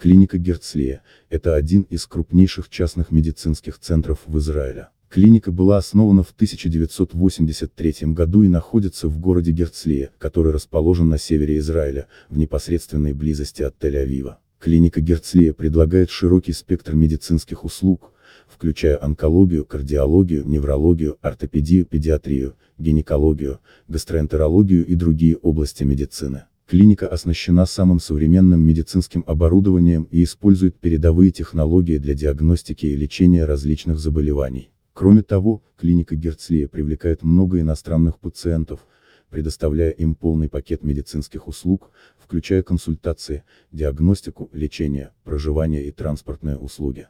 Клиника Герцлия – это один из крупнейших частных медицинских центров в Израиле. Клиника была основана в 1983 году и находится в городе Герцлия, который расположен на севере Израиля, в непосредственной близости от Тель-Авива. Клиника Герцлия предлагает широкий спектр медицинских услуг, включая онкологию, кардиологию, неврологию, ортопедию, педиатрию, гинекологию, гастроэнтерологию и другие области медицины. Клиника оснащена самым современным медицинским оборудованием и использует передовые технологии для диагностики и лечения различных заболеваний. Кроме того, клиника Герцлия привлекает много иностранных пациентов, предоставляя им полный пакет медицинских услуг, включая консультации, диагностику, лечение, проживание и транспортные услуги.